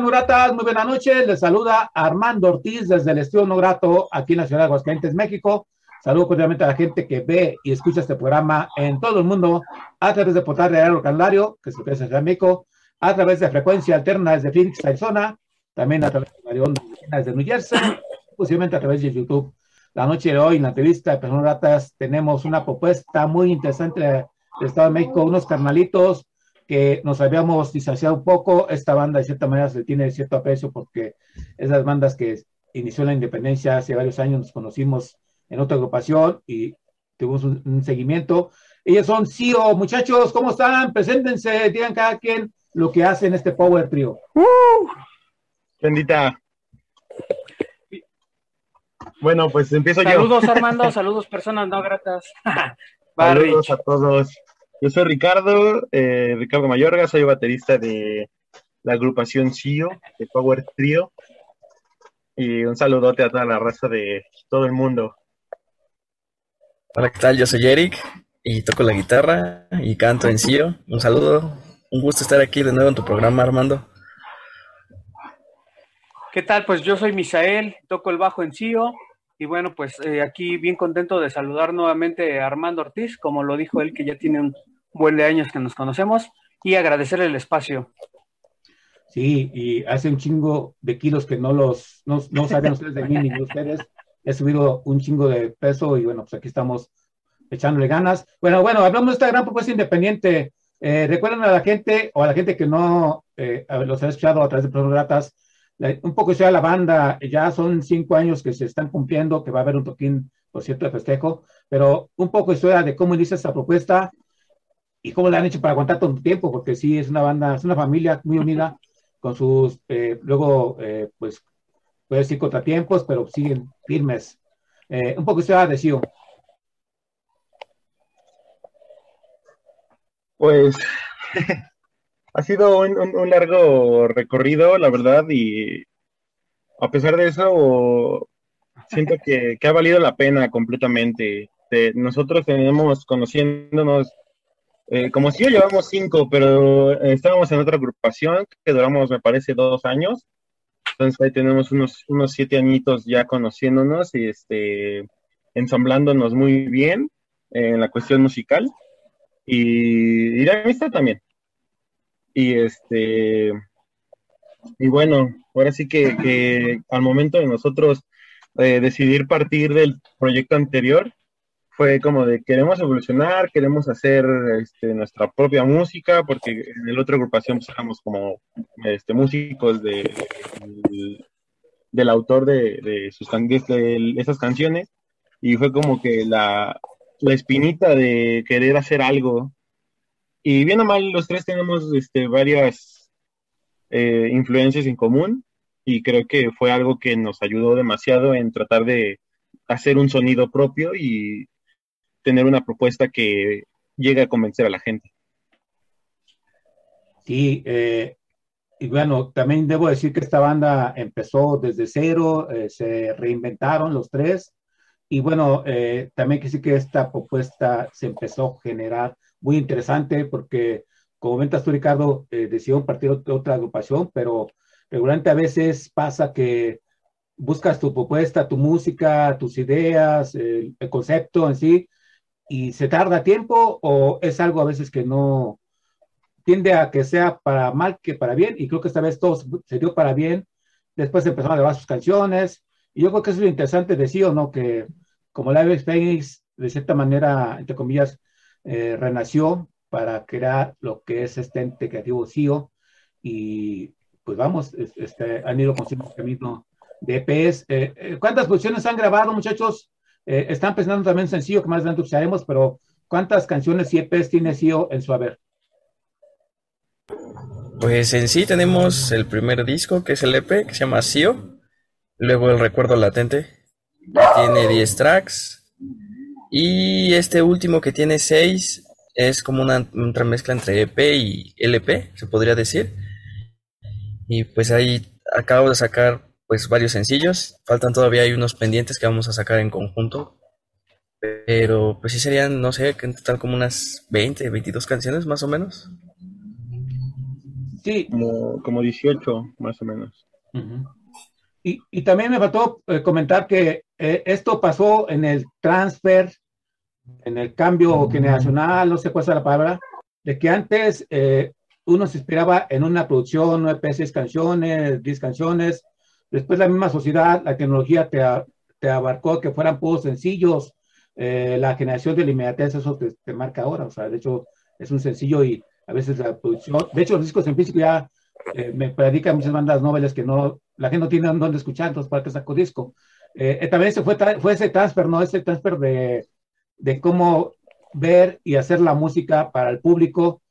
Nuratas, muy buenas noches. Les saluda Armando Ortiz desde el Estudio No Grato aquí en la ciudad de Aguascalientes, México. Saludo cordialmente a la gente que ve y escucha este programa en todo el mundo a través de Portal Real Canario, que se ofrece en México, a través de frecuencia alterna desde Phoenix, Arizona, también a través de Radio Onda desde New Jersey, posiblemente a través de YouTube. la noche de hoy en la entrevista de Personas Ratas tenemos una propuesta muy interesante del Estado de México, unos carnalitos que nos habíamos distanciado un poco. Esta banda de cierta manera se tiene cierto aprecio porque esas bandas que inició la independencia hace varios años nos conocimos en otra agrupación y tuvimos un, seguimiento. Ellos son CEO. Muchachos, ¿cómo están? Preséntense, digan cada quien lo que hace en este Power Trio. Uh, bendita. Bueno, pues empiezo yo. Saludos, Armando, saludos, personas no gratas. saludos a todos. Yo soy Ricardo, eh, Ricardo Mayorga, soy baterista de la agrupación CIO, de Power Trio. Y un saludote a toda la raza de todo el mundo. Hola, ¿qué tal? Yo soy Eric y toco la guitarra y canto en CIO. Un saludo, un gusto estar aquí de nuevo en tu programa, Armando. ¿Qué tal? Pues yo soy Misael, toco el bajo en CIO y bueno, pues eh, aquí bien contento de saludar nuevamente a Armando Ortiz, como lo dijo él, que ya tiene un buen de años que nos conocemos, y agradecerle el espacio. Sí, y hace un chingo de kilos que no los, no, no saben ustedes de mí ni de ustedes. He subido un chingo de peso y bueno, pues aquí estamos echándole ganas. Bueno, bueno, hablamos de esta gran propuesta independiente. Eh, recuerden a la gente o a la gente que no eh, los ha escuchado a través de Personas Gratas, un poco sea la banda, ya son cinco años que se están cumpliendo, que va a haber un toquín, por cierto, de festejo, pero un poco historia de cómo inicia esta propuesta y cómo la han hecho para aguantar tanto tiempo, porque sí, es una banda, es una familia muy unida, con sus, eh, luego, eh, pues, puede decir contratiempos, pero siguen firmes. Eh, un poco historia de Sio. Pues ha sido un, largo recorrido, la verdad, y a pesar de eso, siento que, ha valido la pena completamente. nosotros tenemos conociéndonos, eh, como si yo llevamos cinco, pero estábamos en otra agrupación que duramos, me parece, dos años. Entonces ahí tenemos unos, unos siete añitos ya conociéndonos y este, ensamblándonos muy bien en la cuestión musical. Y, y la amistad también. Y este, y bueno, ahora sí que, al momento de nosotros eh, decidir partir del proyecto anterior, fue como de queremos evolucionar, queremos hacer este, nuestra propia música, porque en el otro agrupación pues, éramos como este, músicos de, del autor de, de, sus, de esas canciones, y fue como que la, la espinita de querer hacer algo. Y bien o mal, los tres tenemos este, varias eh, influencias en común. Y creo que fue algo que nos ayudó demasiado en tratar de hacer un sonido propio y tener una propuesta que llegue a convencer a la gente. Sí, eh, y bueno, también debo decir que esta banda empezó desde cero, eh, se reinventaron los tres, y bueno, también que sí que esta propuesta se empezó a generar muy interesante porque, como comentas tú, Ricardo, eh, decidió partir de otra agrupación, pero regularmente a veces pasa que buscas tu propuesta, tu música, tus ideas, el, concepto en sí, y se tarda tiempo o es algo a veces que no tiende a que sea para mal que para bien, y creo que esta vez todo se dio para bien, después empezaron a grabar sus canciones, y yo creo que es lo interesante de sí o no, que como Live Phoenix, de cierta manera, entre comillas, eh, renació para crear lo que es este ente creativo CIO y pues vamos, este, han ido con camino de EPs. Eh, eh, ¿Cuántas producciones han grabado, muchachos? Están pensando también sencillo, que más adelante usaremos, pero ¿cuántas canciones y EPs tiene CIO en su haber? Pues en sí tenemos el primer disco, que es el EP, que se llama CIO. Luego el Recuerdo Latente, tiene 10 tracks. Y este último que tiene 6 es como una, mezcla entre EP y LP, se podría decir. Y pues ahí acabo de sacar pues varios sencillos. Faltan todavía hay unos pendientes que vamos a sacar en conjunto. Pero pues sí serían, no sé, en total como unas 20, 22 canciones más o menos. Sí. Como, como 18 más o menos. y, y, también me faltó eh, comentar que eh, esto pasó en el transfer, en el cambio generacional, no sé cuál es la palabra, de que antes eh, uno se inspiraba en una producción, 9 seis canciones, 10 canciones, después la misma sociedad, la tecnología te, te abarcó que fueran puros sencillos. Eh, la generación de la inmediatez, eso te, marca ahora. O sea, de hecho, es un sencillo y a veces la producción. De hecho, los discos en físico ya eh, me predican muchas bandas noveles que no, la gente no tiene dónde escuchar, entonces para que saco disco. Eh, también ese fue, fue ese transfer, ¿no? Ese transfer de, de cómo ver y hacer la música para el público,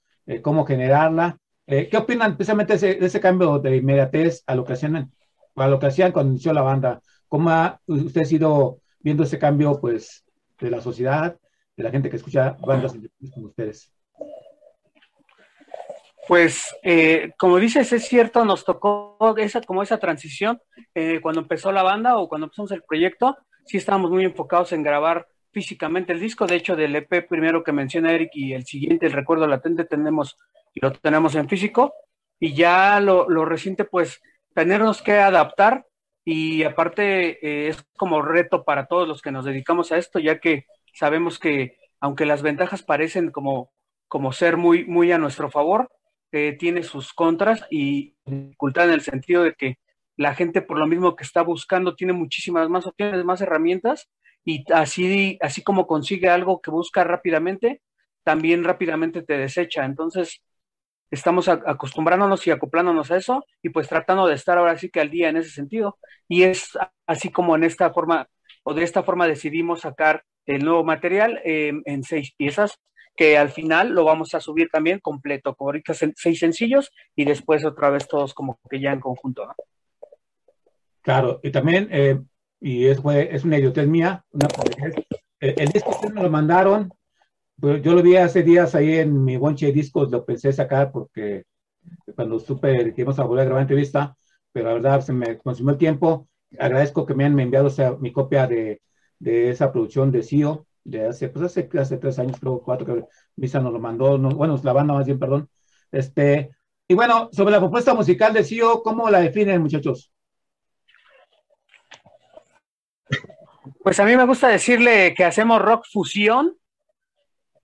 cómo generarla. ¿Qué opinan precisamente de ese, cambio de inmediatez a lo que hacían, a lo que hacían cuando inició la banda? ¿Cómo ha usted ido viendo ese cambio, pues, de la sociedad, de la gente que escucha bandas como ustedes? Pues, eh, como dices, es cierto, nos tocó esa, como esa transición eh, cuando empezó la banda o cuando empezamos el proyecto, sí estábamos muy enfocados en grabar físicamente el disco, de hecho del EP primero que menciona Eric y el siguiente, el recuerdo latente, tenemos, lo tenemos en físico, y ya lo, lo reciente, pues, tenernos que adaptar y aparte eh, es como reto para todos los que nos dedicamos a esto, ya que sabemos que aunque las ventajas parecen como, como ser muy, muy a nuestro favor, eh, tiene sus contras y dificultad en el sentido de que la gente por lo mismo que está buscando tiene muchísimas más opciones, más herramientas y así, así como consigue algo que busca rápidamente, también rápidamente te desecha. Entonces, estamos acostumbrándonos y acoplándonos a eso y pues tratando de estar ahora sí que al día en ese sentido. Y es así como en esta forma o de esta forma decidimos sacar el nuevo material em, en seis piezas que al final lo vamos a subir también completo, como ahorita seis sencillos y después otra vez todos como que ya en conjunto. Claro, y también, eh, y es, es una idiotez mía, una, eh, el disco que me lo mandaron yo lo vi hace días ahí en mi bonche de discos, lo pensé sacar porque cuando supe que íbamos a volver a grabar entrevista, pero la verdad se me consumió el tiempo. Agradezco que me han enviado mi copia de, de, esa producción de CEO de hace, pues hace, hace tres años, creo, cuatro, que Misa nos lo mandó, bueno, la banda más bien, perdón. Este, y bueno, sobre la propuesta musical de CEO, ¿cómo la definen, muchachos? Pues a mí me gusta decirle que hacemos rock fusión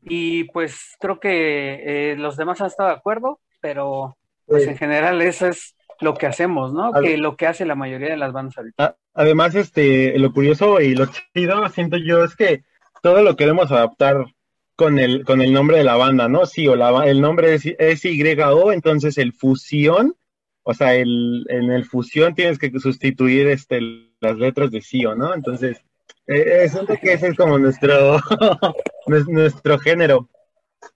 y pues creo que eh, los demás han estado de acuerdo, pero pues en general eso es lo que hacemos, ¿no? Que lo que hace la mayoría de las bandas ahorita. Además, este, lo curioso y lo chido, siento yo, es que todo lo queremos adaptar con el, con el nombre de la banda, ¿no? Sí, o la, el nombre es, es YO, entonces el fusión, o sea, el, en el fusión tienes que sustituir este, las letras de sí o no, entonces eh, que ese es como nuestro, nuestro género.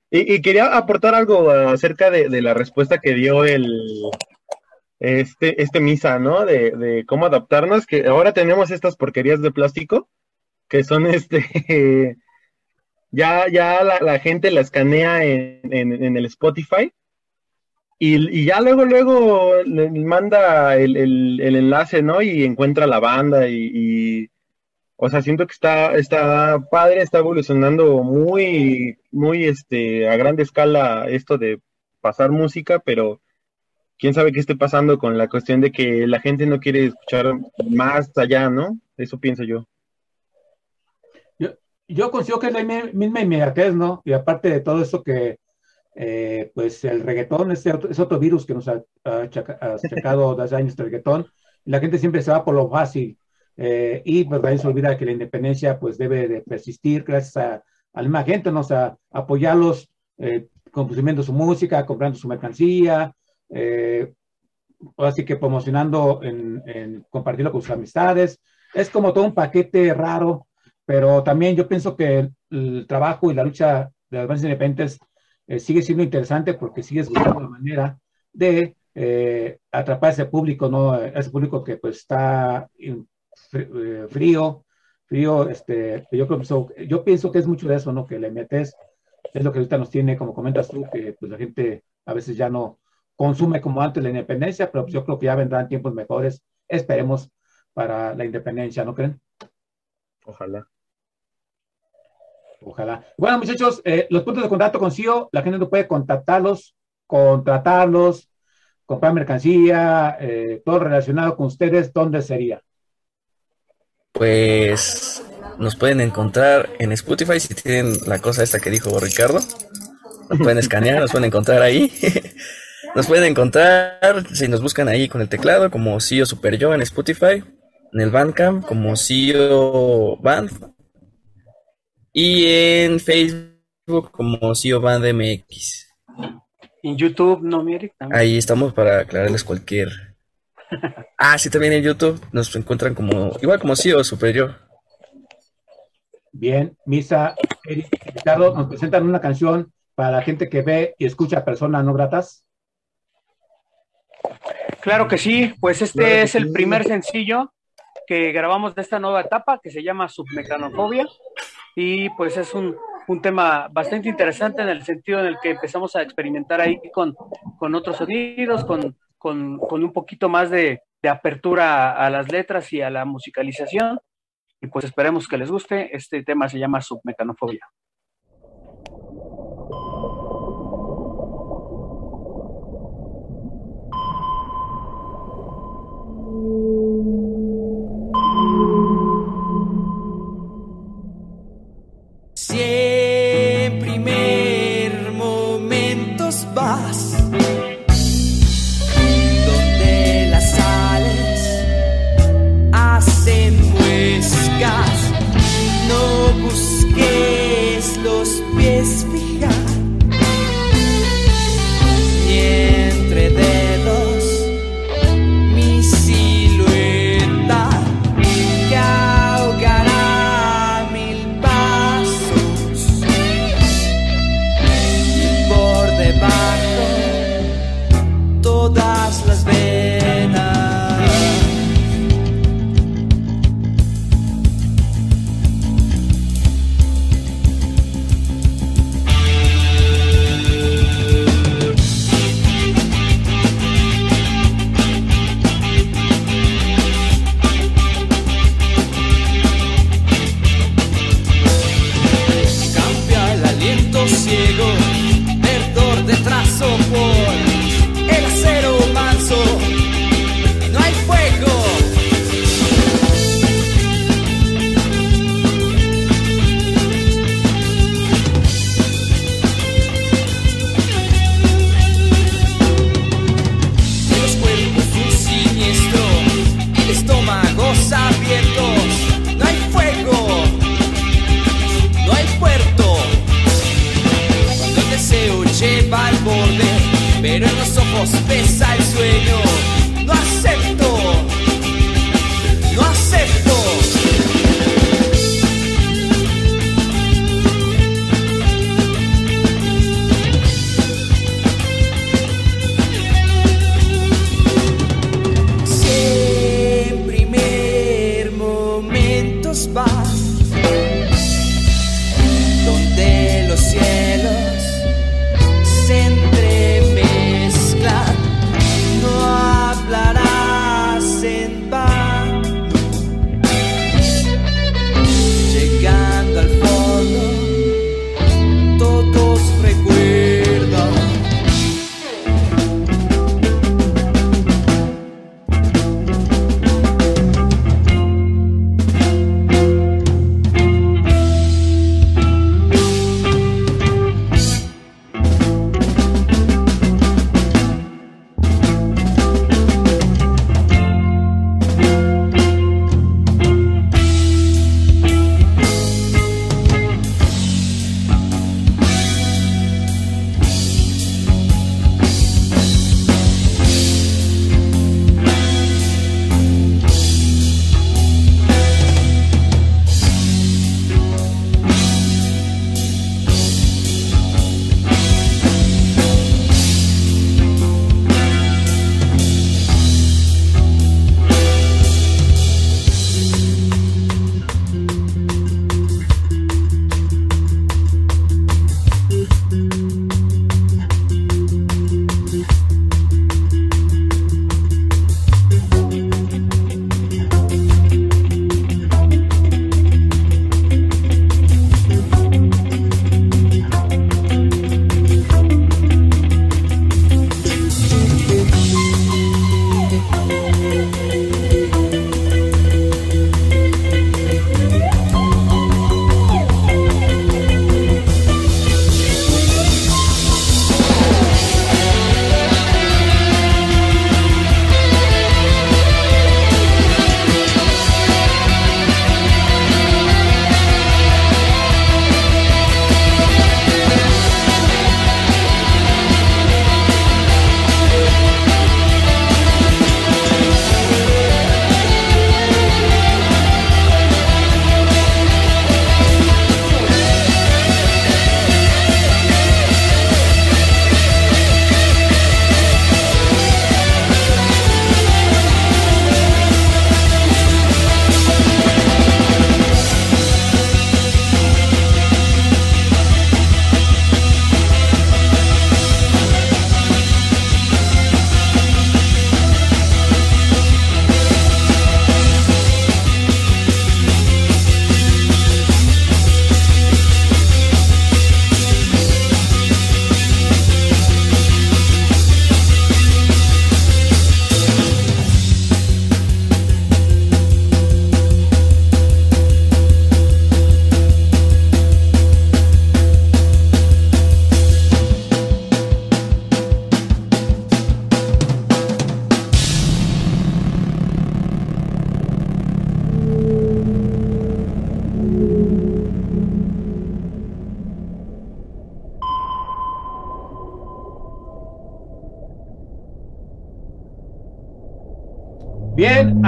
Y, quería aportar algo acerca de, la respuesta que dio el este, este misa, ¿no? De, cómo adaptarnos, que ahora tenemos estas porquerías de plástico, que son este, ya, ya la, gente la escanea en, el Spotify. Y, ya luego, luego le manda el, enlace, ¿no? Y encuentra la banda y o sea, siento que está, está padre, está evolucionando muy, muy este, a gran escala esto de pasar música, pero quién sabe qué esté pasando con la cuestión de que la gente no quiere escuchar más allá, ¿no? Eso pienso yo. Yo, yo considero que es la misma inmediatez, ¿no? Y aparte de todo eso que, eh, pues el reggaetón es otro, es otro virus que nos ha, sacado desde años el reggaetón. la gente siempre se va por lo fácil eh, y pues nadie se olvida que la independencia pues debe de persistir gracias a, a la misma gente, ¿no? O apoyarlos eh, consumiendo su música, comprando su mercancía, eh, así que promocionando en, compartirlo con sus amistades. Es como todo un paquete raro, pero también yo pienso que el, trabajo y la lucha de las bandas independientes eh, sigue siendo interesante porque sigues buscando la manera de atrapar a ese público, ¿no? ese público que pues está eh, frío, frío, este, yo, pienso, yo pienso que es mucho de eso, ¿no? Que le metes, es lo que ahorita nos tiene, como comentas tú, que pues la gente a veces ya no consume como antes la independencia, pero yo creo que ya vendrán tiempos mejores, esperemos, para la independencia, ¿no creen? Ojalá. Ojalá. Bueno, muchachos, eh, los puntos de contacto con CIO, la gente no puede contactarlos, contratarlos, comprar mercancía, eh, todo relacionado con ustedes, ¿dónde sería? Pues nos pueden encontrar en Spotify si tienen la cosa esta que dijo Ricardo. Nos pueden escanear, nos pueden encontrar ahí. Nos pueden encontrar si nos buscan ahí con el teclado como CEO Super Yo en Spotify. en el Bandcamp como CEO Band y en Facebook como CEO Band MX. En YouTube, ¿no, Mieric? Ahí estamos para aclararles cualquier. Ah, sí, también en YouTube nos encuentran como, igual como CEO Superior. Bien, Misa, Eric, Ricardo, nos presentan una canción para la gente que ve y escucha personas no gratas. Claro que sí, pues este es el primer sencillo que grabamos de esta nueva etapa que se llama Submecanofobia y pues es un, tema bastante interesante en el sentido en el que empezamos a experimentar ahí con, con otros sonidos, con, con, con un poquito más de, apertura a, las letras y a la musicalización. Y pues esperemos que les guste. Este tema se llama Submecanofobia. Sí.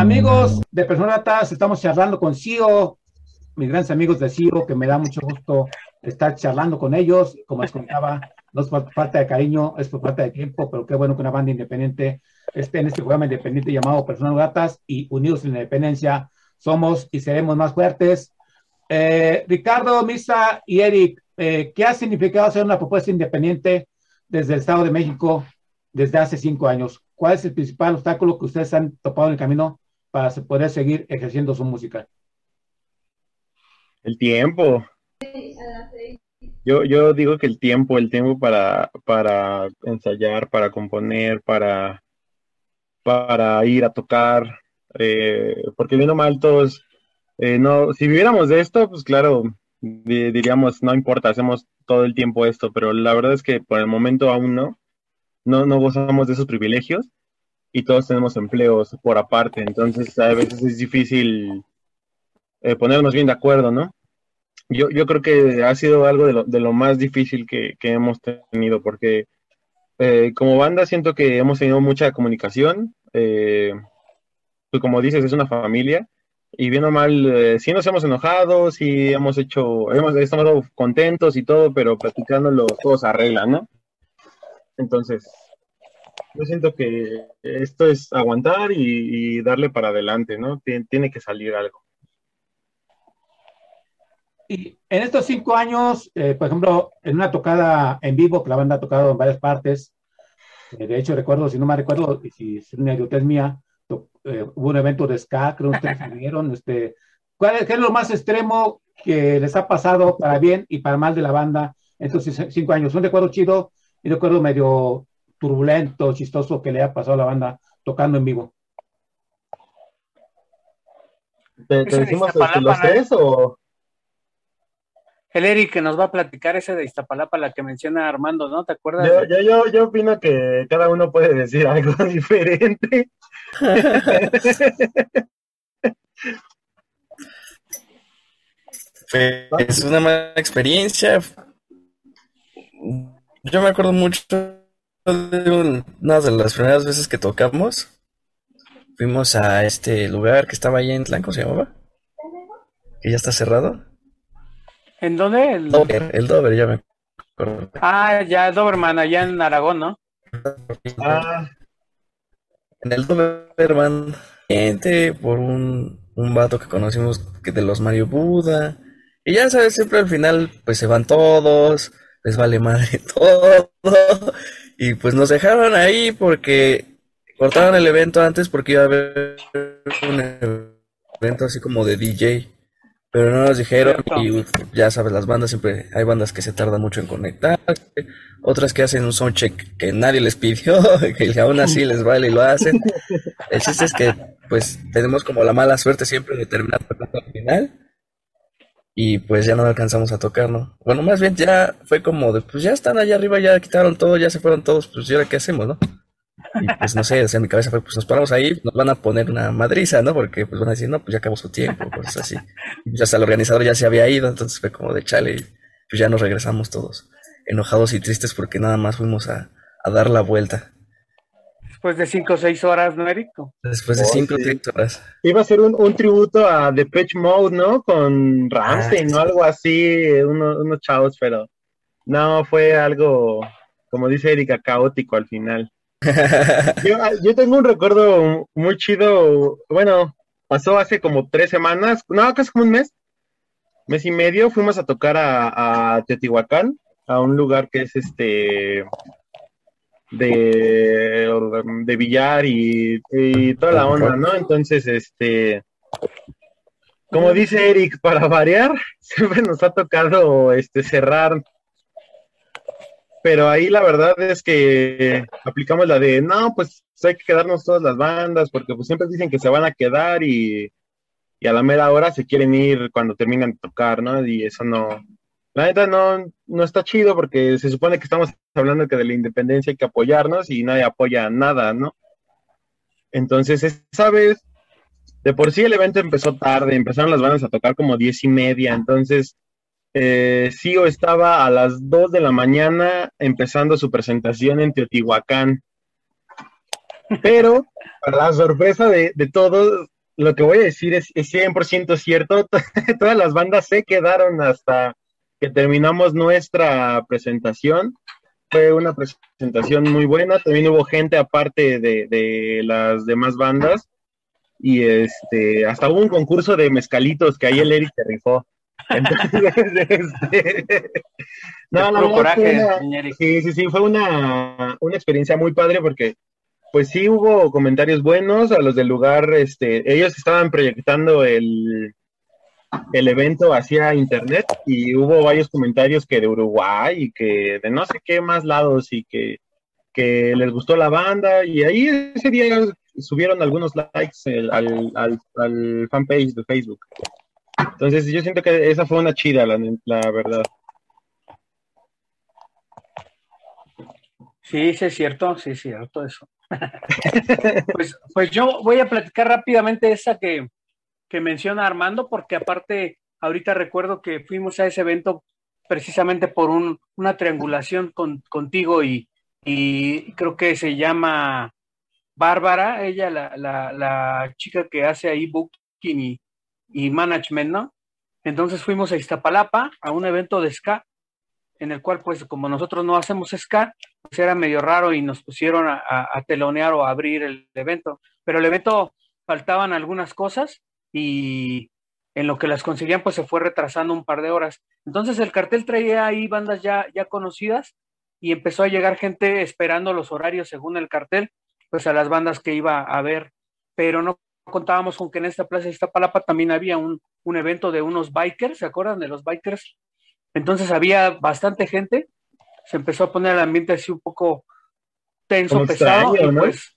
Amigos de Personas estamos charlando con CIO, mis grandes amigos de CIO, que me da mucho gusto estar charlando con ellos. Como les contaba, no es por falta de cariño, es por falta de tiempo, pero qué bueno que una banda independiente esté en este programa independiente llamado Personas Gratas y unidos en la independencia, somos y seremos más fuertes. Eh, Ricardo, Misa y Eric, eh, ¿qué ha significado hacer una propuesta independiente desde el Estado de México desde hace cinco años? ¿Cuál es el principal obstáculo que ustedes han topado en el camino para poder seguir ejerciendo su música? El tiempo. Yo, yo digo que el tiempo, el tiempo para, para ensayar, para componer, para, para ir a tocar, eh, porque bien mal todos, eh, no, si viviéramos de esto, pues claro, diríamos, no importa, hacemos todo el tiempo esto, pero la verdad es que por el momento aún no no, no gozamos de esos privilegios y todos tenemos empleos por aparte, entonces a veces es difícil eh, ponernos bien de acuerdo, ¿no? Yo, yo creo que ha sido algo de lo, de lo más difícil que, que, hemos tenido, porque eh, como banda siento que hemos tenido mucha comunicación, eh, pues como dices, es una familia, y bien o mal, eh, sí nos hemos enojado, sí hemos hecho, hemos estado contentos y todo, pero platicándolo todo se arregla, ¿no? Entonces, yo siento que esto es aguantar y, darle para adelante, ¿no? Tiene, que salir algo. Y en estos cinco años, eh, por ejemplo, en una tocada en vivo, que la banda ha tocado en varias partes, eh, de hecho recuerdo, si no me recuerdo, y si es una idiotez mía, eh, hubo un evento de ska, creo que ustedes vieron, este, ¿cuál es, ¿qué es lo más extremo que les ha pasado para bien y para mal de la banda en estos cinco años? Un recuerdo chido y recuerdo medio turbulento, chistoso que le ha pasado a la banda tocando en vivo. ¿Te, decimos este, los tres o...? El Eric que nos va a platicar ese de Iztapalapa, la que menciona Armando, ¿no? ¿Te acuerdas? Yo, yo, yo, opino que cada uno puede decir algo diferente. es una mala experiencia. Yo me acuerdo mucho una de las primeras veces que tocamos. Fuimos a este lugar que estaba ahí en Tlán, ¿cómo se llamaba? Que ya está cerrado. ¿En dónde? El Dover, el Dover, ya me acuerdo. Ah, ya, Doberman, allá en Aragón, ¿no? Ah. En el Doberman, gente, por un, un vato que conocimos que de los Mario Buda. Y ya sabes, siempre al final, pues se van todos les vale madre todo. Y pues nos dejaron ahí porque cortaron el evento antes porque iba a haber un evento así como de DJ. Pero no nos dijeron y ya sabes, las bandas siempre, hay bandas que se tardan mucho en conectar, otras que hacen un soundcheck que nadie les pidió, que aún así les vale y lo hacen. El chiste es que pues tenemos como la mala suerte siempre de terminar al final y pues ya no alcanzamos a tocar, ¿no? Bueno, más bien ya fue como de, pues ya están allá arriba, ya quitaron todo, ya se fueron todos, pues ¿y ahora qué hacemos, no? Y pues no sé, o sea, mi cabeza fue, pues nos paramos ahí, nos van a poner una madriza, ¿no? Porque pues van a decir, no, pues ya acabó su tiempo, cosas así. Y pues hasta el organizador ya se había ido, entonces fue como de chale, y pues ya nos regresamos todos enojados y tristes porque nada más fuimos a, a dar la vuelta. Después de cinco o seis horas, ¿no, Eric? Después de oh, cinco o seis horas. Iba a ser un, un, tributo a Depeche Mode, ¿no? Con Ramstein o algo así, unos, unos chavos, pero no, fue algo, como dice Erika, caótico al final. yo, yo tengo un recuerdo muy chido, bueno, pasó hace como tres semanas, no, casi como un mes, mes y medio, fuimos a tocar a, a Teotihuacán, a un lugar que es este de, de billar y, toda la onda, ¿no? Entonces, este, como dice Eric, para variar, siempre nos ha tocado este, cerrar. Pero ahí la verdad es que aplicamos la de, no, pues hay que quedarnos todas las bandas, porque pues siempre dicen que se van a quedar y, y a la mera hora se quieren ir cuando terminan de tocar, ¿no? Y eso no, la neta no, no está chido porque se supone que estamos hablando que de la independencia hay que apoyarnos y nadie apoya nada, ¿no? Entonces, esa vez, de por sí el evento empezó tarde, empezaron las bandas a tocar como diez y media, entonces eh, Sio estaba a las dos de la mañana empezando su presentación en Teotihuacán. Pero, para la sorpresa de, de todos, lo que voy a decir es, es 100% cierto. Todas las bandas se quedaron hasta que terminamos nuestra presentación. Fue una presentación muy buena. También hubo gente aparte de, de las demás bandas. Y este, hasta hubo un concurso de mezcalitos que ahí el Eric se rifó. Entonces, este, no, la coraje, una-. Sí, sí, sí, fue una, una experiencia muy padre porque, pues sí hubo comentarios buenos a los del lugar, este, ellos estaban proyectando el, el evento hacia internet y hubo varios comentarios que de Uruguay y que de no sé qué más lados y que, que les gustó la banda y ahí ese día subieron algunos likes el- al, al, al fanpage de Facebook. Entonces yo siento que esa fue una chida, la, la verdad. Sí, sí es cierto, sí es cierto eso. pues, pues yo voy a platicar rápidamente esa que, que menciona Armando, porque aparte, ahorita recuerdo que fuimos a ese evento precisamente por un, una triangulación con, contigo y, y creo que se llama Bárbara, ella la, la, la chica que hace ahí booking y, y management, ¿no? Entonces fuimos a Iztapalapa a un evento de ska, en el cual pues como nosotros no hacemos ska, pues era medio raro y nos pusieron a, a, telonear o a abrir el evento. Pero el evento faltaban algunas cosas y en lo que las conseguían pues se fue retrasando un par de horas. Entonces el cartel traía ahí bandas ya, ya conocidas y empezó a llegar gente esperando los horarios según el cartel, pues a las bandas que iba a ver, pero no contábamos con que en esta plaza de Iztapalapa también había un, un evento de unos bikers, ¿se acuerdan de los bikers? Entonces había bastante gente, se empezó a poner el ambiente así un poco tenso, Como pesado, extraño, y pues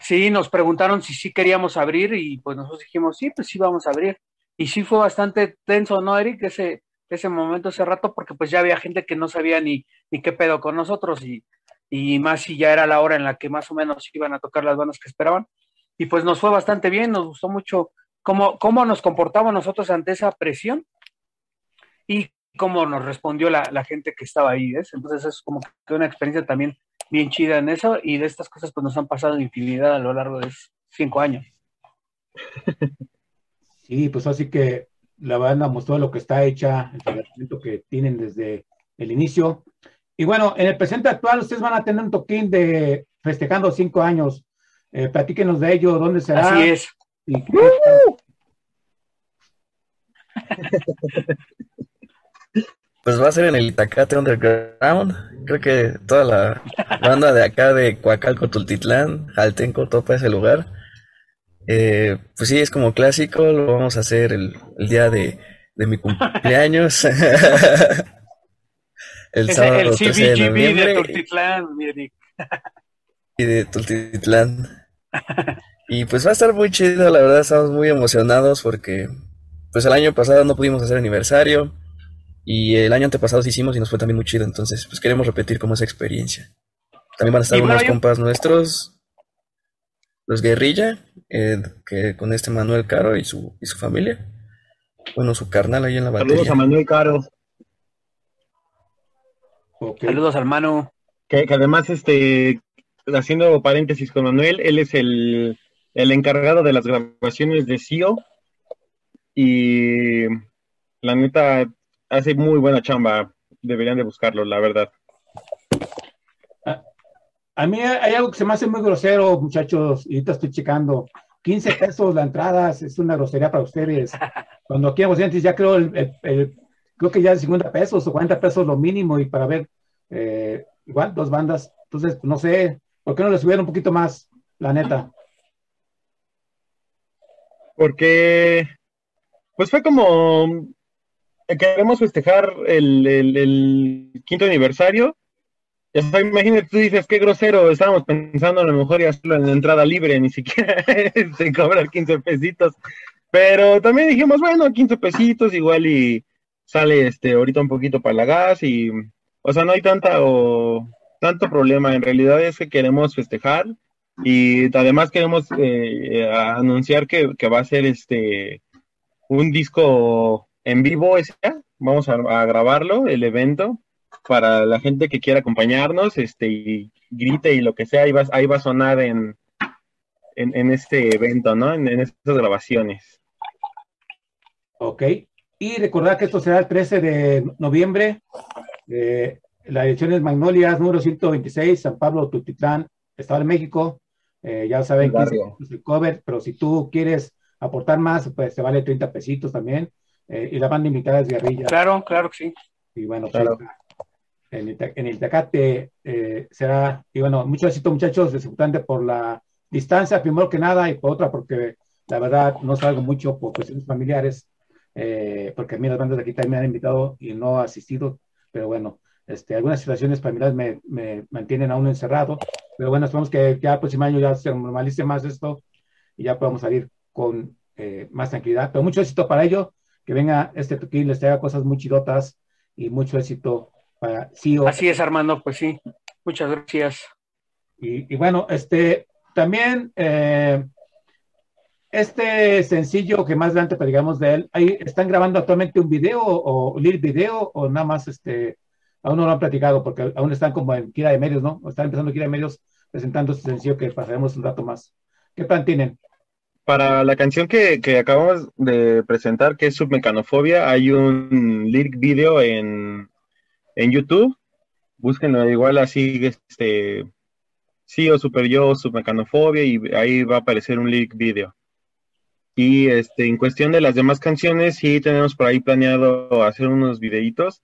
sí, nos preguntaron si sí queríamos abrir y pues nosotros dijimos, sí, pues sí vamos a abrir. Y sí fue bastante tenso, ¿no, Eric? Ese, ese momento, ese rato, porque pues ya había gente que no sabía ni, ni qué pedo con nosotros y, y más si ya era la hora en la que más o menos iban a tocar las bandas que esperaban. Y pues nos fue bastante bien, nos gustó mucho cómo, cómo nos comportamos nosotros ante esa presión y cómo nos respondió la, la gente que estaba ahí, ¿ves? Entonces es como que una experiencia también bien chida en eso y de estas cosas pues nos han pasado infinidad a lo largo de cinco años. Sí, pues así que la banda mostró lo que está hecha, el tratamiento que tienen desde el inicio. Y bueno, en el presente actual ustedes van a tener un toquín de festejando cinco años. Eh, platíquenos de ello, dónde será. Así es. y Pues va a ser en el Itacate Underground. Creo que toda la banda de acá de Coacalco, Tultitlán, Jaltenco, topa ese lugar. Eh, pues sí, es como clásico. Lo vamos a hacer el, el día de, de mi cumpleaños. el Ese, sábado el 13 de de noviembre Tultitlán, Eric. y de Tultitlán. Y pues va a estar muy chido, la verdad estamos muy emocionados porque pues el año pasado no pudimos hacer aniversario y el año antepasado sí hicimos y nos fue también muy chido, entonces pues queremos repetir como esa experiencia. También van a estar Y bueno, unos yo- compas nuestros, los Guerrilla, eh, que con este Manuel Caro y su, y su familia. Bueno, su carnal ahí en la Saludos batería. a Manuel Caro. Saludos al Manu. que, que además, este, haciendo paréntesis con Manuel, él es el, el encargado de las grabaciones de CEO y la neta hace muy buena chamba. Deberían de buscarlo, la verdad. A mí hay algo que se me hace muy grosero, muchachos, y ahorita estoy checando. 15 pesos la entrada es una grosería para ustedes. Cuando aquí en Aguascalientes ya creo, el, el- el- creo que ya es 50 pesos o 40 pesos lo mínimo y para ver eh, igual dos bandas. Entonces, no sé, ¿por qué no le subieron un poquito más, la neta? Porque, pues fue como, queremos festejar el, quinto aniversario. Imagínate, tú dices, qué grosero, estábamos pensando a lo mejor y hacerlo en entrada libre, ni siquiera este, cobrar 15 pesitos. Pero también dijimos, bueno, 15 pesitos igual y sale este ahorita un poquito para la gas y, o sea, no hay tanta o tanto problema. En realidad es que queremos festejar y además queremos eh, eh, anunciar que, que va a ser este un disco en vivo ese. Vamos a, a grabarlo, el evento, para la gente que quiera acompañarnos, este, y grite y lo que sea, ahí va, ahí va a sonar en, en, este evento, ¿no? En, estas grabaciones. Ok. Y recordar que esto será el 13 de noviembre. Eh, la edición es Magnolias número 126, San Pablo, Tutitlán, Estado de México. Eh, ya saben que es el cover, pero si tú quieres aportar más, pues te vale 30 pesitos también. Eh, y la banda invitada es Guerrilla. Claro, claro que sí. Y bueno, pues, en, el, en el Tecate será, y bueno, mucho éxito muchachos, disfrutante por la distancia, primero que nada, y por otra, porque la verdad no salgo mucho por cuestiones familiares, eh, porque a mí las bandas de aquí también me han invitado y no he asistido, pero bueno, este, algunas situaciones familiares me, me mantienen aún encerrado, pero bueno, esperamos que ya el próximo año ya se normalice más esto y ya podamos salir con eh, más tranquilidad, pero mucho éxito para ello, que venga este toquín, les traiga cosas muy chidotas y mucho éxito para CIO. Así es, Armando, pues sí, muchas gracias. Y, y bueno, este, también eh, este sencillo que más adelante digamos de él, ahí están grabando actualmente un video o un video o nada más este, aún no lo han platicado porque aún están como en gira de medios, ¿no? están empezando gira de medios presentando este sencillo que pasaremos un rato más. ¿Qué plan tienen? Para la canción que, acabamos de presentar, que es Submecanofobia, hay un lyric video en, en YouTube. Búsquenlo igual así, este, sí o Super Yo, Submecanofobia, y ahí va a aparecer un lyric video. Y este, en cuestión de las demás canciones, sí tenemos por ahí planeado hacer unos videitos.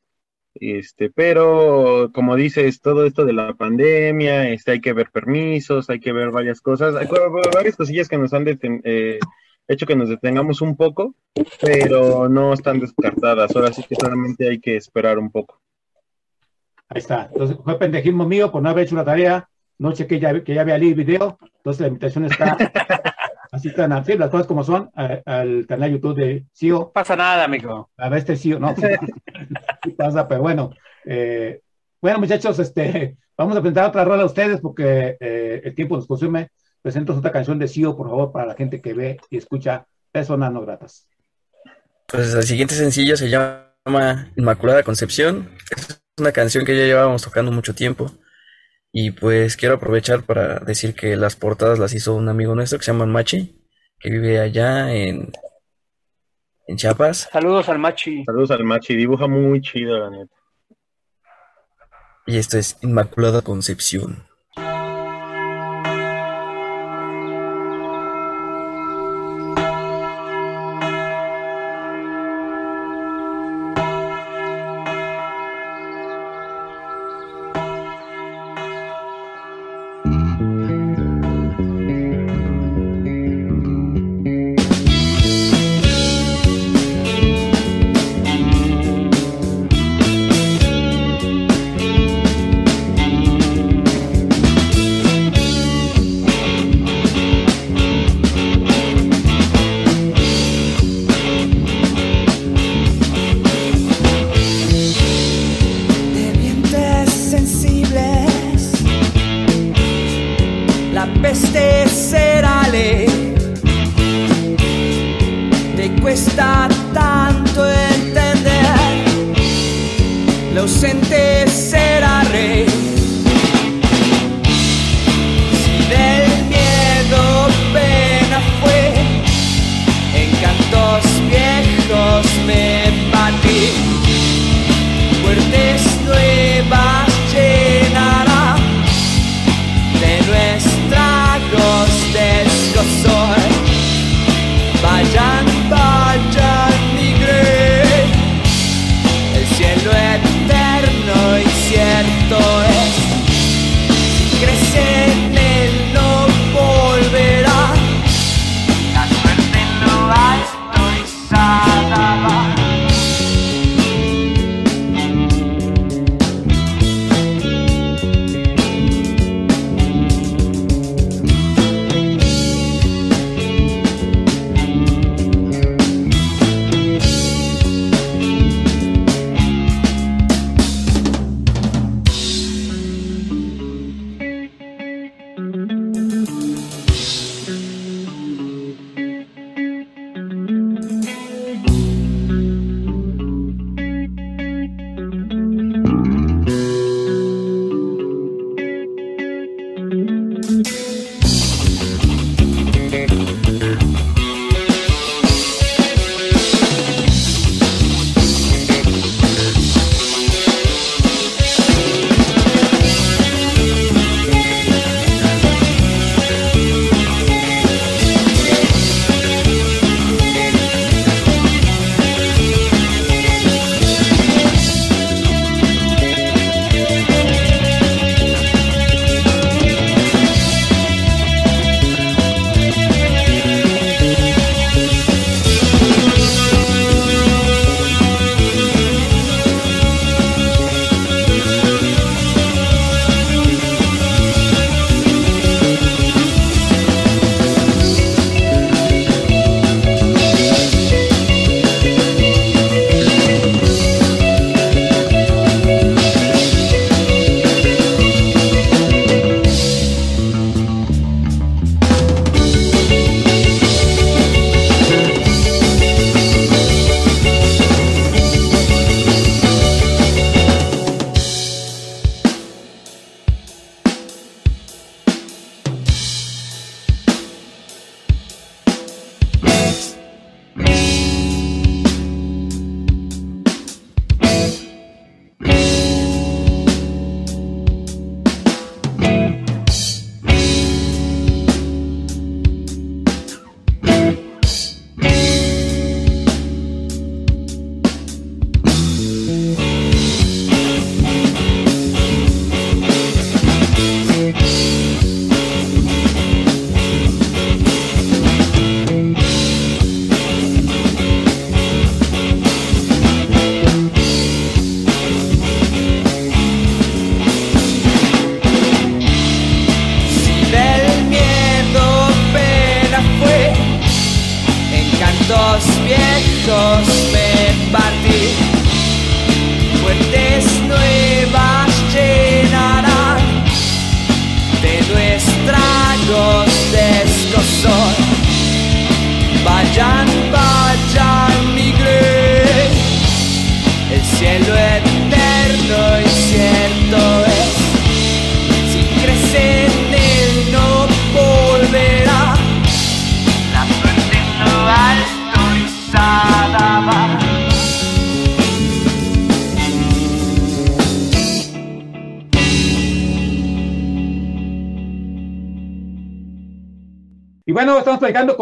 Este, pero como dices, todo esto de la pandemia, este, hay que ver permisos, hay que ver varias cosas, hay varias cosillas que nos han eh, hecho que nos detengamos un poco, pero no están descartadas. Ahora sí que solamente hay que esperar un poco. Ahí está. Entonces, fue pendejismo mío por no haber hecho la tarea noche que ya, que ya vea el video, entonces la invitación está así tan así, las cosas como son, al canal YouTube de CIO. pasa nada, amigo. A ver este CIO, no, pasa, pero bueno. Eh, bueno, muchachos, este, vamos a presentar otra rola a ustedes porque eh, el tiempo nos consume. Presento otra canción de CIO, por favor, para la gente que ve y escucha Personas No Gratas. Pues el siguiente sencillo se llama Inmaculada Concepción. Es una canción que ya llevábamos tocando mucho tiempo. Y pues quiero aprovechar para decir que las portadas las hizo un amigo nuestro que se llama Machi, que vive allá en, en Chiapas. Saludos al Machi. Saludos al Machi, dibuja muy chido, la neta. Y esto es Inmaculada Concepción.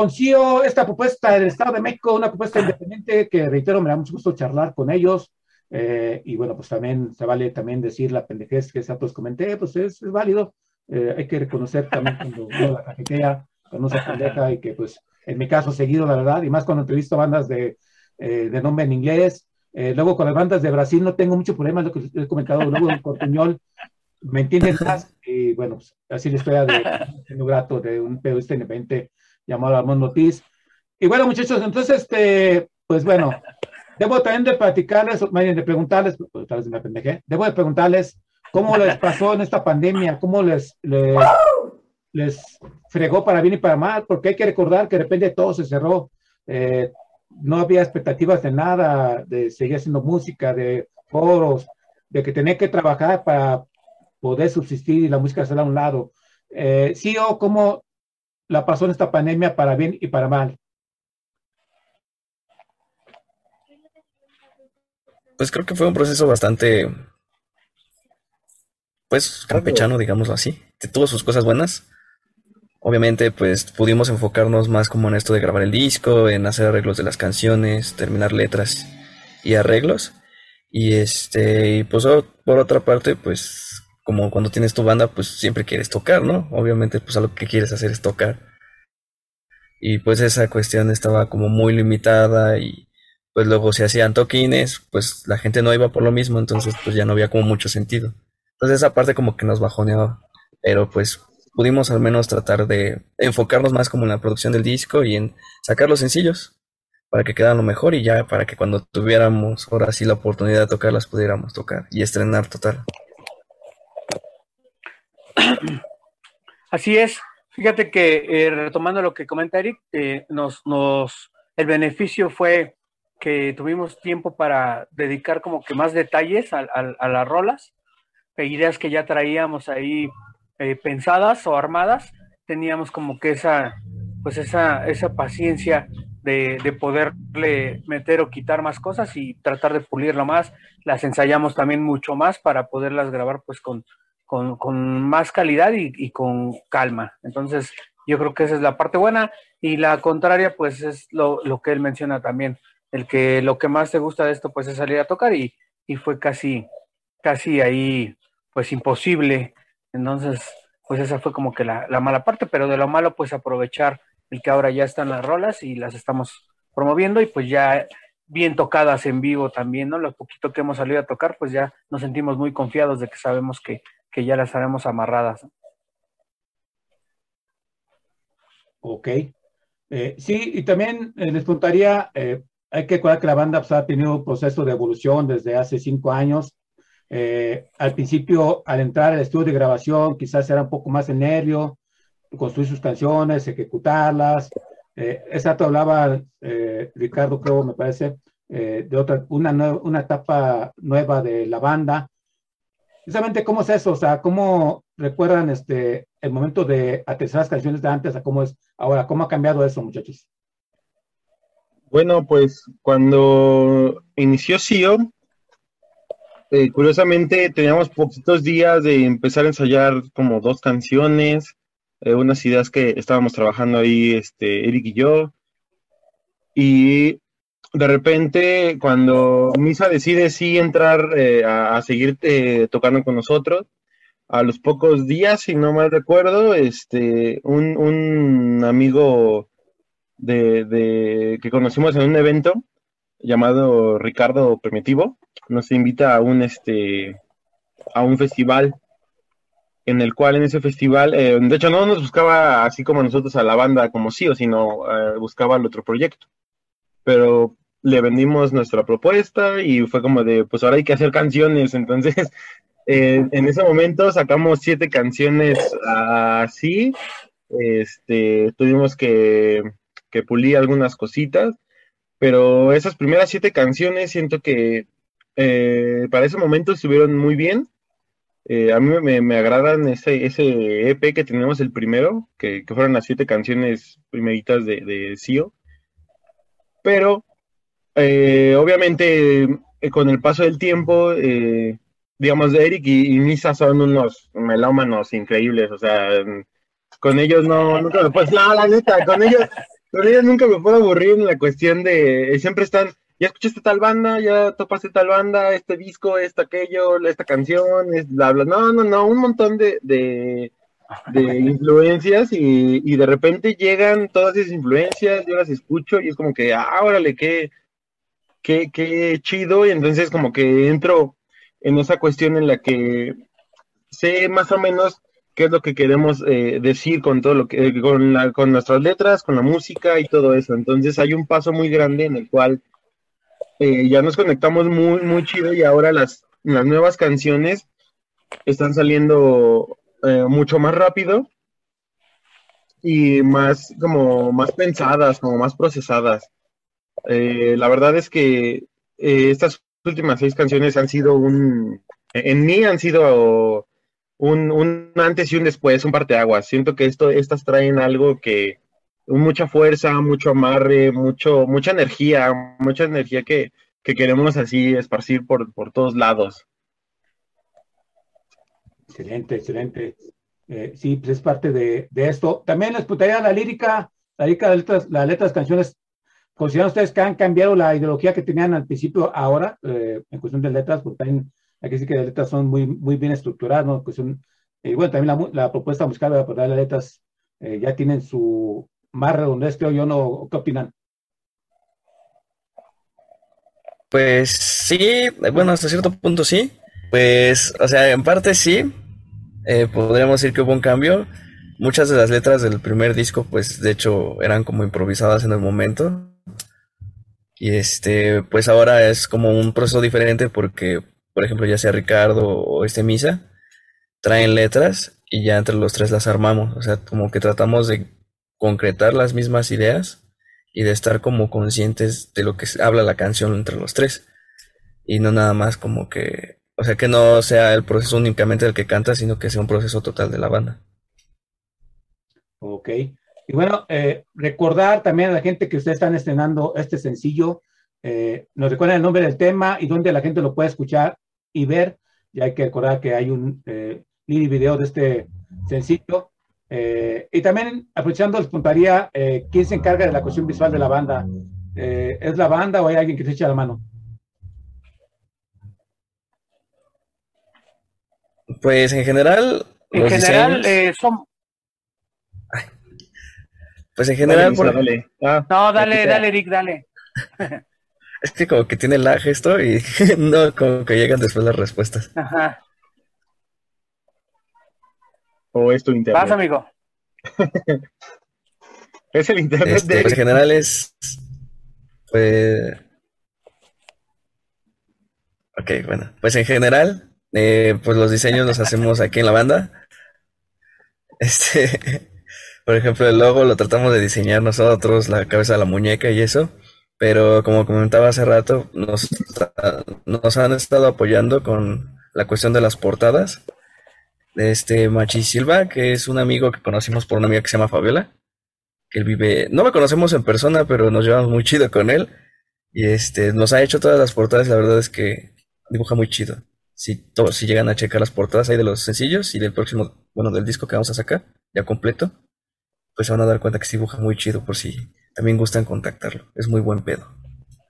Estamos platicando con CIO esta propuesta del Estado de México, una propuesta independiente que, reitero, me da mucho gusto charlar con ellos. Eh, y bueno, pues también se vale también decir la pendejez que pues comenté, pues es, es válido. Eh, hay que reconocer también cuando uno la cajetea, cuando se pendeja y que pues en mi caso seguido, la verdad, y más cuando entrevisto bandas de, eh, de nombre en inglés. luego con las bandas de Brasil no tengo mucho problema, lo que he comentado, luego en Cortuñol me entienden más y bueno, pues, así la historia de un grato de un periodista independiente llamado Armando Ortiz. Y bueno, muchachos, entonces, este, pues bueno, debo también de platicarles, de preguntarles, pues, tal vez me pendejé, debo de preguntarles cómo les pasó en esta pandemia, cómo les, les, les, fregó para bien y para mal, porque hay que recordar que de repente todo se cerró, eh, no había expectativas de nada, de seguir haciendo música, de foros, de que tenía que trabajar para poder subsistir y la música se a un lado. Eh, sí, o cómo la pasó en esta pandemia para bien y para mal. Pues creo que fue un proceso bastante, pues, campechano, digámoslo así. Tuvo sus cosas buenas. Obviamente, pues, pudimos enfocarnos más como en esto de grabar el disco, en hacer arreglos de las canciones, terminar letras y arreglos. Y este, y pues, por otra parte, pues, como cuando tienes tu banda, pues siempre quieres tocar, ¿no? Obviamente, pues algo que quieres hacer es tocar. Y pues esa cuestión estaba como muy limitada y pues luego se hacían toquines, pues la gente no iba por lo mismo, entonces pues ya no había como mucho sentido. Entonces esa parte como que nos bajoneaba, pero pues pudimos al menos tratar de enfocarnos más como en la producción del disco y en sacar los sencillos para que quedaran lo mejor y ya para que cuando tuviéramos ahora sí la oportunidad de tocarlas pudiéramos tocar y estrenar total. Así es. Fíjate que eh, retomando lo que comenta Eric, eh, nos, nos, el beneficio fue que tuvimos tiempo para dedicar como que más detalles a, las rolas, e ideas que ya traíamos ahí eh, pensadas o armadas, teníamos como que esa, pues esa, esa paciencia de, de, poderle meter o quitar más cosas y tratar de pulirlo más. Las ensayamos también mucho más para poderlas grabar pues con, con, más calidad y, con calma. Entonces, yo creo que esa es la parte buena y la contraria, pues es lo, que él menciona también, el que lo que más te gusta de esto, pues es salir a tocar y, fue casi, casi ahí, pues imposible. Entonces, pues esa fue como que la, la, mala parte, pero de lo malo, pues aprovechar el que ahora ya están las rolas y las estamos promoviendo y pues ya bien tocadas en vivo también, ¿no? Lo poquito que hemos salido a tocar, pues ya nos sentimos muy confiados de que sabemos que que ya las haremos amarradas. Ok. Eh, sí, y también eh, les preguntaría, eh, hay que recordar que la banda pues, ha tenido un proceso de evolución desde hace cinco años. al principio, al entrar al estudio de grabación, quizás era un poco más el nervio, construir sus canciones, ejecutarlas. exacto, hablaba Ricardo, creo, me parece, de otra, una, una etapa nueva de la banda precisamente cómo es eso, o sea, cómo recuerdan este el momento de aterrizar las canciones de antes a cómo es ahora, cómo ha cambiado eso, muchachos. Bueno, pues cuando inició SIO, eh, curiosamente teníamos poquitos días de empezar a ensayar como dos canciones, eh, unas ideas que estábamos trabajando ahí, este, Eric y yo, y de repente, cuando Misa decide sí entrar eh, a, seguir eh, tocando con nosotros, a los pocos días, si no mal recuerdo, este, un, amigo de, que conocimos en un evento llamado Ricardo Primitivo nos invita a un este a un festival en el cual en ese festival, eh, de hecho no nos buscaba así como nosotros a la banda como sí o sino buscaba el otro proyecto. Pero le vendimos nuestra propuesta y fue como de, pues ahora hay que hacer canciones. Entonces, en ese momento sacamos siete canciones así. Este, tuvimos que, que pulir algunas cositas, pero esas primeras siete canciones siento que eh, para ese momento estuvieron muy bien. Eh, a mí me, me, agradan ese, ese EP que tenemos el primero, que, que fueron las siete canciones primeritas de, de CIO. Pero eh, obviamente, eh, con el paso del tiempo, eh, digamos, Eric y, Misa son unos melómanos increíbles, o sea, con ellos no, nunca pues no, la neta, con ellos, con ellos nunca me puedo aburrir en la cuestión de, siempre están, ya escuchaste tal banda, ya topaste tal banda, este disco, esto, aquello, esta canción, es bla, bla, no, no, no, un montón de, de, influencias y, y, de repente llegan todas esas influencias, yo las escucho y es como que, ah, órale, qué, qué, qué chido, y entonces como que entro en esa cuestión en la que sé más o menos qué es lo que queremos eh, decir con todo lo que eh, con, la, con nuestras letras, con la música y todo eso. Entonces hay un paso muy grande en el cual eh, ya nos conectamos muy muy chido y ahora las, las nuevas canciones están saliendo mucho más rápido y más como más pensadas, como más procesadas. La verdad es que estas últimas seis canciones han sido un, en mí han sido un, un antes y un después, un parteaguas. Siento que esto, estas traen algo que, mucha fuerza, mucho amarre, mucho, mucha energía, mucha energía que, que queremos así esparcir por, por todos lados. Excelente, excelente. Eh, sí, pues es parte de, de, esto. También les putaría la lírica, la lírica de las letras, canciones. ¿Consideran ustedes que han cambiado la ideología que tenían al principio ahora, eh, en cuestión de letras? Porque también Aquí sí que las letras son muy, muy bien estructuradas, ¿no? y bueno, también la, la propuesta musical de las letras eh, ya tienen su más redondez, creo yo, ¿no? ¿Qué opinan? Pues sí, bueno, hasta cierto punto sí. Pues, o sea, en parte sí. Eh, podríamos decir que hubo un cambio. Muchas de las letras del primer disco, pues de hecho eran como improvisadas en el momento. Y este, pues ahora es como un proceso diferente porque por ejemplo, ya sea Ricardo o este Misa, traen letras y ya entre los tres las armamos. O sea, como que tratamos de concretar las mismas ideas y de estar como conscientes de lo que habla la canción entre los tres. Y no nada más como que, o sea, que no sea el proceso únicamente del que canta, sino que sea un proceso total de la banda. Ok. Y bueno, eh, recordar también a la gente que ustedes están estrenando este sencillo eh, nos recuerdan el nombre del tema y dónde la gente lo puede escuchar y ver. Y hay que recordar que hay un eh, video de este sencillo. Eh, y también, aprovechando, les preguntaría eh, quién se encarga de la cuestión visual de la banda. ¿Es la banda o hay alguien que se echa la mano? Pues en general. En general, son. Pues en general. Ah, no, dale, dale, Eric, dale. Es que como que tiene lag esto y no, como que llegan después las respuestas. Ajá. O es tu internet. Pasa, amigo. es el internet este, de... Pues en general es... Pues... Ok, bueno. Pues en general, eh, pues los diseños los hacemos aquí en la banda. Este... Por ejemplo, el logo lo tratamos de diseñar nosotros, la cabeza de la muñeca y eso. Pero como comentaba hace rato, nos, nos han estado apoyando con la cuestión de las portadas. Este Machi Silva, que es un amigo que conocimos por una amiga que se llama Fabiola, que él vive, no lo conocemos en persona, pero nos llevamos muy chido con él. Y este, nos ha hecho todas las portadas, la verdad es que dibuja muy chido. Si, todos, si llegan a checar las portadas ahí de los sencillos y del próximo, bueno, del disco que vamos a sacar, ya completo, pues se van a dar cuenta que se dibuja muy chido por si también gustan contactarlo. Es muy buen pedo.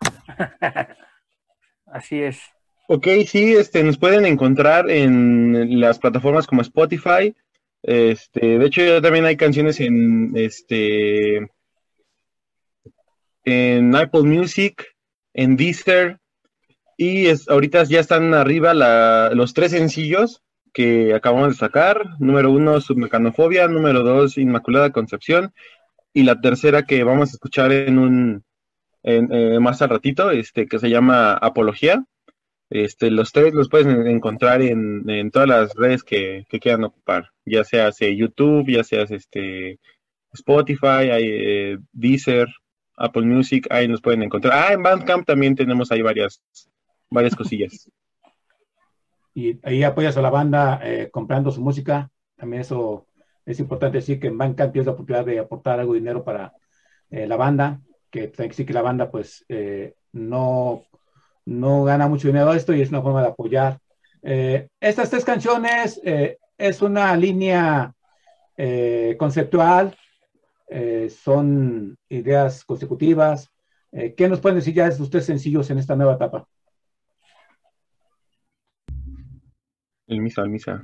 Así es. Ok, sí, este, nos pueden encontrar en las plataformas como Spotify. Este, de hecho, ya también hay canciones en este en Apple Music, en Deezer, y es, ahorita ya están arriba los tres sencillos que acabamos de sacar. Número uno, Submecanofobia. Número dos, Inmaculada Concepción y la tercera que vamos a escuchar en un eh, más al ratito, este, que se llama Apología. Este, los tres los pueden encontrar en, en todas las redes que, quieran ocupar, ya sea YouTube, ya sea este, Spotify, hay, eh, Deezer, Apple Music, ahí nos pueden encontrar. Ah, en Bandcamp también tenemos ahí varias, varias cosillas. Y ahí apoyas a la banda eh, comprando su música, también eso es importante decir que en Bandcamp tienes la oportunidad de aportar algo de dinero para eh, la banda, que sí que la banda pues eh, no, no gana mucho dinero de esto y es una forma de apoyar. Eh, estas tres canciones es una línea conceptual, son ideas consecutivas. ¿Qué nos pueden decir ya de ustedes sencillos en esta nueva etapa? El misa, el misa.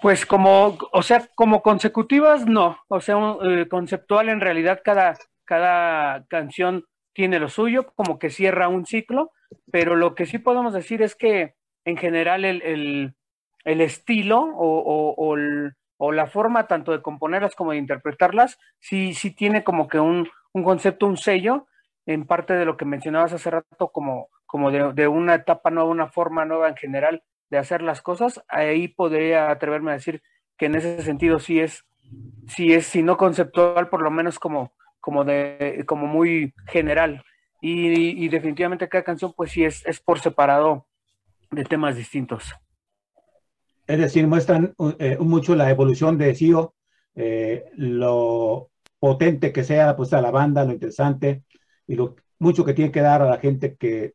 Pues como, o sea, como consecutivas, no. O sea, un, conceptual en realidad cada, cada canción tiene lo suyo, como que cierra un ciclo, pero lo que sí podemos decir es que en general el, el, el estilo o, o, la forma tanto de componerlas como de interpretarlas, sí, sí tiene como que un, un concepto, un sello, en parte de lo que mencionabas hace rato, como, como de, de, una etapa nueva, una forma nueva en general de hacer las cosas, ahí podría atreverme a decir que en ese sentido sí es, sí es, si no conceptual, por lo menos como, como de, como muy general. Y, definitivamente cada canción, pues sí es, es por separado de temas distintos. Es decir, muestran eh, mucho la evolución de Sio, eh, lo potente que sea pues, a la banda, lo interesante y lo mucho que tiene que dar a la gente que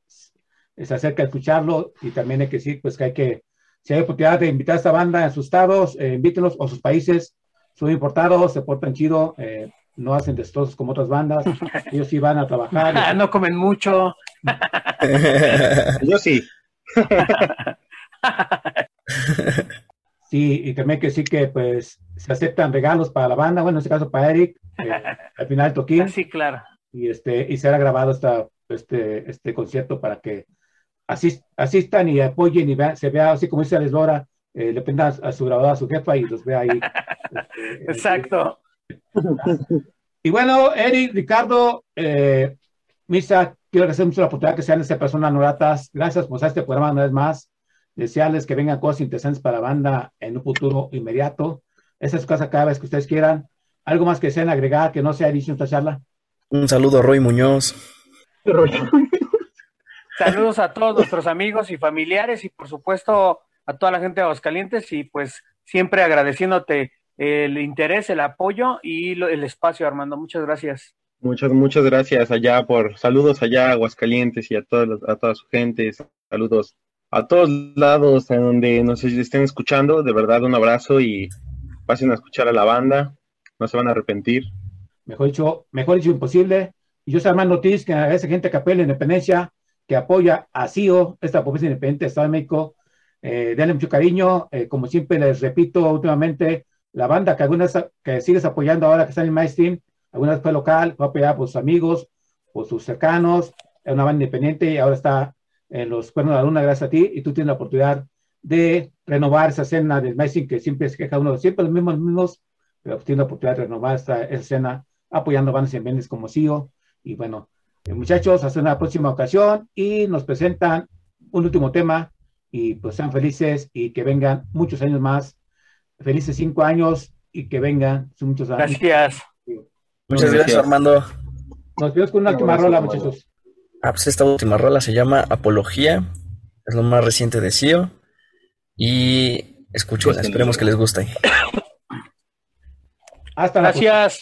se acerca a escucharlo y también hay que decir pues que hay que, si hay oportunidad de invitar a esta banda en sus estados, eh, invítenlos o sus países, son importados, se portan chido, eh, no hacen destrozos como otras bandas, ellos sí van a trabajar. no comen mucho. Yo sí. sí, y también que sí que pues se aceptan regalos para la banda, bueno, en este caso para Eric, eh, al final toquín. Sí, claro. Y este, y será grabado esta, este, este concierto para que asist, asistan y apoyen y vean, se vea, así como dice Alex Lora, eh, le prendan a, su grabadora, a su jefa y los vea ahí. Este, Exacto. Y bueno, Eric, Ricardo, eh, Misa, quiero agradecer mucho la oportunidad que sean estas personas noratas. Gracias por este programa una vez más. Desearles que vengan cosas interesantes para la banda en un futuro inmediato. Esa es su casa cada vez que ustedes quieran. ¿Algo más que sean agregar que no sea dicho en esta charla? Un saludo a Roy Muñoz. Saludos a todos nuestros amigos y familiares y por supuesto a toda la gente de Aguascalientes y pues siempre agradeciéndote el interés, el apoyo y lo, el espacio, Armando. Muchas gracias. Muchas, muchas gracias allá por saludos allá a Aguascalientes y a, todos, a toda su gente. Saludos a todos lados en donde nos estén escuchando. De verdad, un abrazo y pasen a escuchar a la banda. No se van a arrepentir. Mejor dicho, mejor dicho imposible. Y yo soy Armando Ortiz, que a esa gente que apela la independencia, que apoya a CIO, esta provincia independiente de Estado de México. Eh, denle mucho cariño. Eh, como siempre les repito últimamente, la banda que algunas que sigues apoyando ahora que está en el Maestin, algunas fue local, fue apoyada por sus amigos, por sus cercanos, es una banda independiente y ahora está en los cuernos de la luna gracias a ti y tú tienes la oportunidad de renovar esa escena del Maestin que siempre se queja uno, siempre los mismos, los mismos, pero tienes la oportunidad de renovar esta, esa escena apoyando bandas independientes como CIO y bueno, eh, muchachos, hasta una próxima ocasión y nos presentan un último tema y pues sean felices y que vengan muchos años más felices cinco años y que vengan muchos años. Gracias. Muchas gracias, Armando. Nos vemos con una última rola, muchachos. Ah, pues esta última rola se llama Apología, es lo más reciente de CIO. Y escúchenla, esperemos que les guste. Hasta la Gracias.